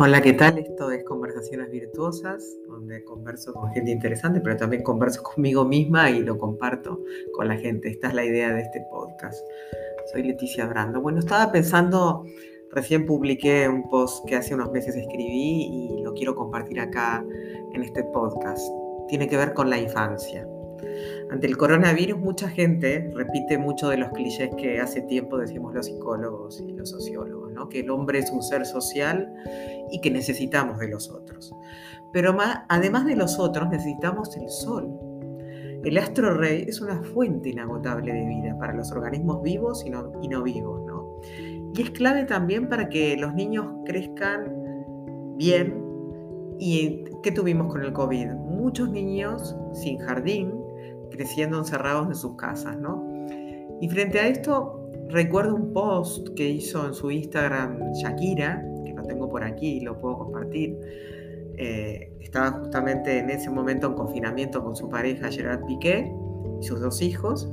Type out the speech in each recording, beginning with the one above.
Hola, ¿qué tal? Esto es Conversaciones Virtuosas, donde converso con gente interesante, pero también converso conmigo misma y lo comparto con la gente. Esta es la idea de este podcast. Soy Leticia Brando. Bueno, estaba pensando, recién publiqué un post que hace unos meses escribí y lo quiero compartir acá en este podcast. Tiene que ver con la infancia. Ante el coronavirus, mucha gente repite mucho de los clichés que hace tiempo decimos los psicólogos y los sociólogos, que el hombre es un ser social y que necesitamos de los otros. Pero además de los otros, necesitamos el sol. El astro rey es una fuente inagotable de vida para los organismos vivos y no, vivos. Y es clave también para que los niños crezcan bien. ¿Y qué tuvimos con el COVID? Muchos niños sin jardín, creciendo encerrados en sus casas, ¿no? Y frente a esto, recuerdo un post que hizo en su Instagram Shakira, que lo tengo por aquí y lo puedo compartir. Eh, estaba justamente en ese momento en confinamiento con su pareja Gerard Piqué y sus dos hijos.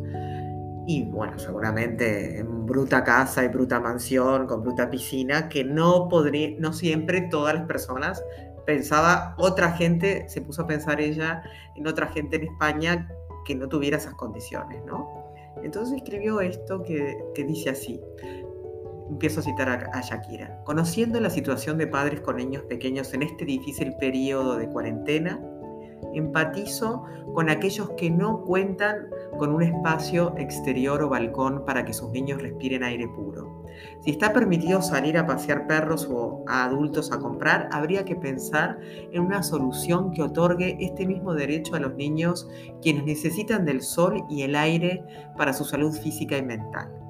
Y bueno, seguramente en bruta casa y bruta mansión, con bruta piscina, que no podría, no siempre todas las personas pensaba, otra gente, se puso a pensar ella en otra gente en España que no tuviera esas condiciones, ¿no? Entonces escribió esto que, dice así, empiezo a citar a, Shakira, conociendo la situación de padres con niños pequeños en este difícil periodo de cuarentena, empatizo con aquellos que no cuentan con un espacio exterior o balcón para que sus niños respiren aire puro. Si está permitido salir a pasear perros o a adultos a comprar, habría que pensar en una solución que otorgue este mismo derecho a los niños quienes necesitan del sol y el aire para su salud física y mental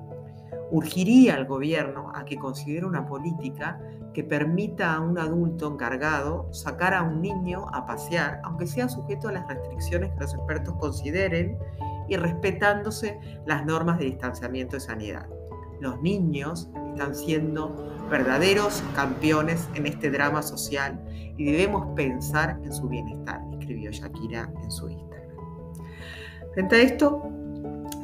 urgiría al gobierno a que considere una política que permita a un adulto encargado sacar a un niño a pasear, aunque sea sujeto a las restricciones que los expertos consideren y respetándose las normas de distanciamiento de sanidad. Los niños están siendo verdaderos campeones en este drama social y debemos pensar en su bienestar, escribió Shakira en su Instagram. Frente a esto,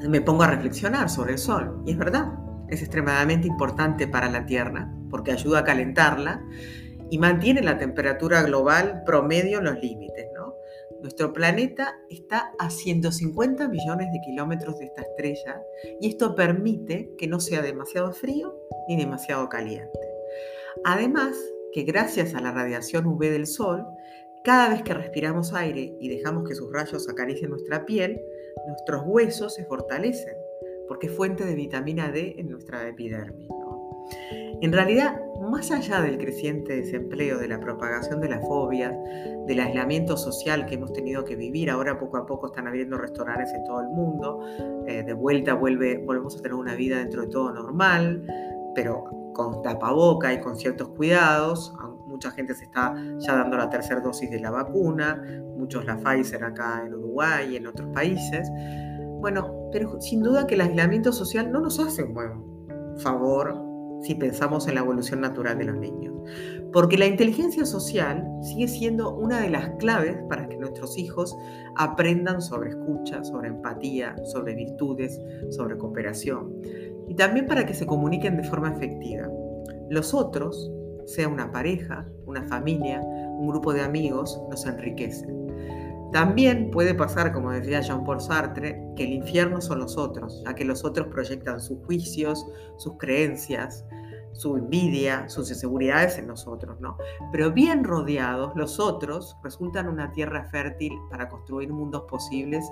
me pongo a reflexionar sobre el sol, y es verdad, es extremadamente importante para la Tierra porque ayuda a calentarla y mantiene la temperatura global promedio en los límites. ¿no? Nuestro planeta está a 150 millones de kilómetros de esta estrella y esto permite que no sea demasiado frío ni demasiado caliente. Además, que gracias a la radiación UV del Sol, cada vez que respiramos aire y dejamos que sus rayos acaricien nuestra piel, nuestros huesos se fortalecen porque es fuente de vitamina D en nuestra epidermis. En realidad, más allá del creciente desempleo, de la propagación de la fobia, del aislamiento social que hemos tenido que vivir, ahora poco a poco están abriendo restaurantes en todo el mundo, eh, de vuelta vuelve, volvemos a tener una vida dentro de todo normal, pero con tapaboca y con ciertos cuidados. Mucha gente se está ya dando la tercera dosis de la vacuna, muchos la Pfizer acá en Uruguay y en otros países. Bueno, pero sin duda que el aislamiento social no nos hace un buen favor si pensamos en la evolución natural de los niños. Porque la inteligencia social sigue siendo una de las claves para que nuestros hijos aprendan sobre escucha, sobre empatía, sobre virtudes, sobre cooperación. Y también para que se comuniquen de forma efectiva. Los otros, sea una pareja, una familia, un grupo de amigos, nos enriquecen. También puede pasar, como decía Jean-Paul Sartre, que el infierno son los otros, ya que los otros proyectan sus juicios, sus creencias, su envidia, sus inseguridades en nosotros, ¿no? Pero bien rodeados, los otros resultan una tierra fértil para construir mundos posibles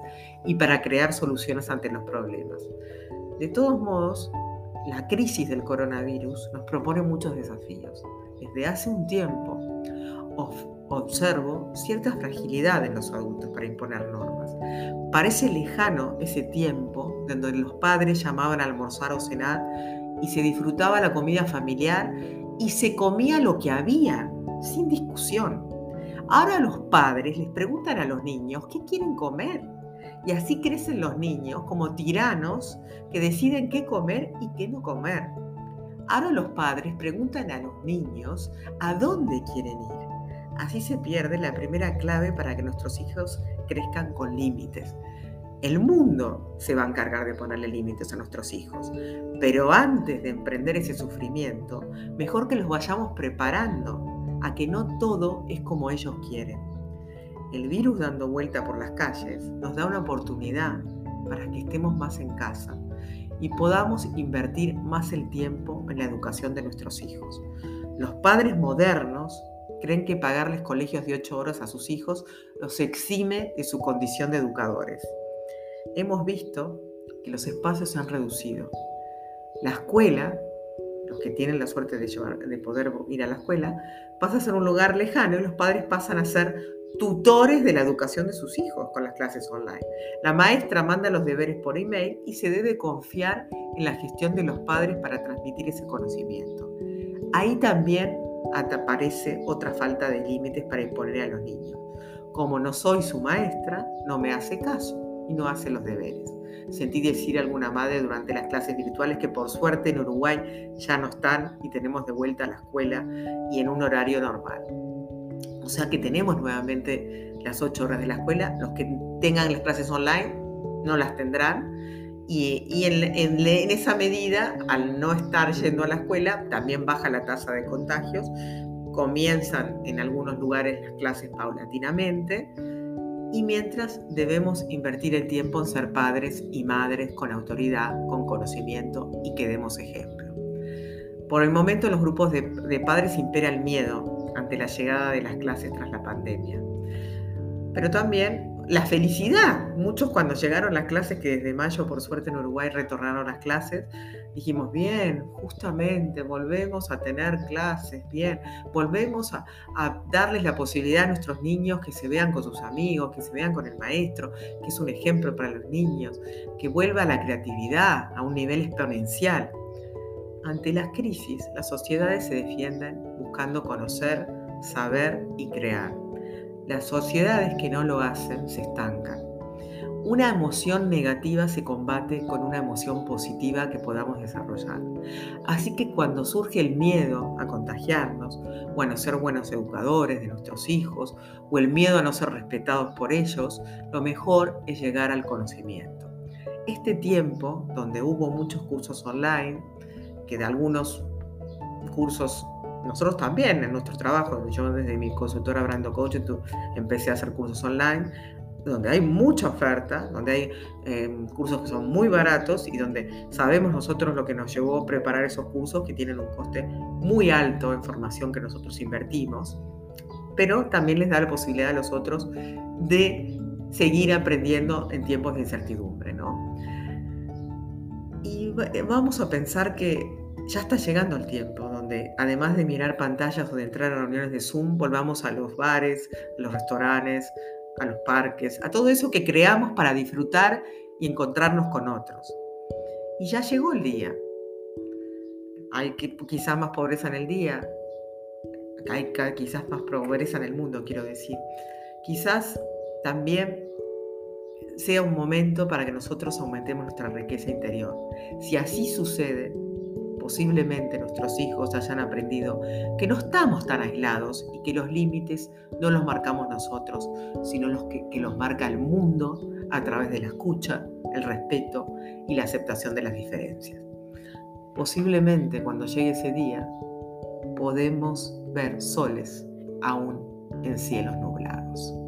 y para crear soluciones ante los problemas. De todos modos, la crisis del coronavirus nos propone muchos desafíos. Desde hace un tiempo, observo cierta fragilidad en los adultos para imponer normas. Parece lejano ese tiempo donde los padres llamaban a almorzar o cenar y se disfrutaba la comida familiar y se comía lo que había, sin discusión. Ahora los padres les preguntan a los niños qué quieren comer. Y así crecen los niños como tiranos que deciden qué comer y qué no comer. Ahora los padres preguntan a los niños a dónde quieren ir. Así se pierde la primera clave para que nuestros hijos crezcan con límites. El mundo se va a encargar de ponerle límites a nuestros hijos, pero antes de emprender ese sufrimiento, mejor que los vayamos preparando a que no todo es como ellos quieren. El virus dando vuelta por las calles nos da una oportunidad para que estemos más en casa y podamos invertir más el tiempo en la educación de nuestros hijos. Los padres modernos creen que pagarles colegios de 8 horas a sus hijos los exime de su condición de educadores. Hemos visto que los espacios se han reducido. La escuela, los que tienen la suerte de, de poder ir a la escuela, pasa a ser un lugar lejano y los padres pasan a ser tutores de la educación de sus hijos con las clases online. La maestra manda los deberes por email y se debe confiar en la gestión de los padres para transmitir ese conocimiento. Ahí también aparece otra falta de límites para imponer a los niños. Como no soy su maestra, no me hace caso y no hace los deberes. Sentí decir a alguna madre durante las clases virtuales que por suerte en Uruguay ya no están y tenemos de vuelta a la escuela y en un horario normal. O sea que tenemos nuevamente las ocho horas de la escuela. Los que tengan las clases online no las tendrán. Y, en, esa medida, al no estar yendo a la escuela, también baja la tasa de contagios. Comienzan en algunos lugares las clases paulatinamente. Y mientras debemos invertir el tiempo en ser padres y madres con autoridad, con conocimiento y que demos ejemplo. Por el momento en los grupos de, de padres impera el miedo ante la llegada de las clases tras la pandemia. Pero también la felicidad. Muchos cuando llegaron las clases, que desde mayo por suerte en Uruguay retornaron las clases, dijimos, bien, justamente, volvemos a tener clases, bien, volvemos a, darles la posibilidad a nuestros niños que se vean con sus amigos, que se vean con el maestro, que es un ejemplo para los niños, que vuelva la creatividad a un nivel exponencial. Ante las crisis, las sociedades se defienden buscando conocer, saber y crear. Las sociedades que no lo hacen se estancan. Una emoción negativa se combate con una emoción positiva que podamos desarrollar. Así que cuando surge el miedo a contagiarnos, o a no ser buenos educadores de nuestros hijos, o el miedo a no ser respetados por ellos, lo mejor es llegar al conocimiento. Este tiempo, donde hubo muchos cursos online, que de algunos cursos, nosotros también en nuestros trabajos, yo desde mi consultora Brando Coach empecé a hacer cursos online, donde hay mucha oferta, donde hay em, cursos que son muy baratos y donde sabemos nosotros lo que nos llevó a preparar esos cursos que tienen un coste muy alto en formación que nosotros invertimos, pero también les da la posibilidad a los otros de seguir aprendiendo en tiempos de incertidumbre, ¿no? Y vamos a pensar que ya está llegando el tiempo donde, además de mirar pantallas o de entrar a reuniones de Zoom, volvamos a los bares, a los restaurantes, a los parques, a todo eso que creamos para disfrutar y encontrarnos con otros. Y ya llegó el día. Hay quizás más pobreza en el día, hay quizás más pobreza en el mundo, quiero decir. Quizás también sea un momento para que nosotros aumentemos nuestra riqueza interior. Si así sucede, posiblemente nuestros hijos hayan aprendido que no estamos tan aislados y que los límites no los marcamos nosotros, sino los que, que los marca el mundo a través de la escucha, el respeto y la aceptación de las diferencias. Posiblemente cuando llegue ese día podemos ver soles aún en cielos nublados.